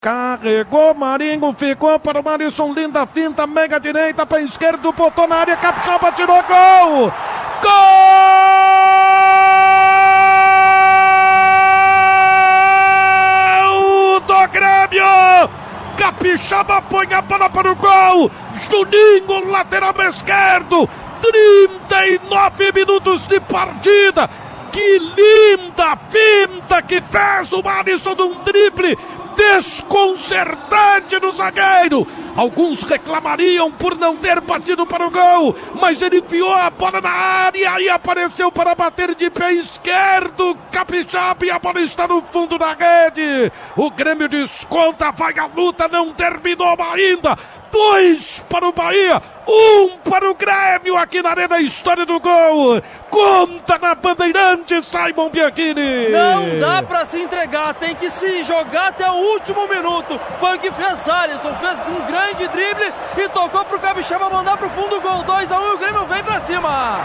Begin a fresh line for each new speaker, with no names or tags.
Carregou, Marinho, ficou para o Marisson, linda finta, mega direita para esquerda, botou na área, Capixaba tirou gol! Gol do Grêmio! Capixaba põe a bola para o gol! Juninho, lateral esquerdo! 39 minutos de partida! Que linda finta que fez o Marisson de um drible desconcertante no zagueiro. Alguns reclamariam por não ter batido para o gol, mas ele enfiou a bola na área e apareceu para bater de pé esquerdo. Capixaba e a bola está no fundo da rede. O Grêmio desconta, vai a luta, não terminou ainda. Dois para o Bahia, um para o Grêmio aqui na Arena História do Gol. Conta na Bandeirante, Simon Bianchini.
Não dá para se entregar, tem que se jogar até o último minuto. Foi o que fez Alisson, fez um grande drible e tocou pro Capixaba mandar pro fundo do gol. 2 a 1 um, e o Grêmio vem para cima.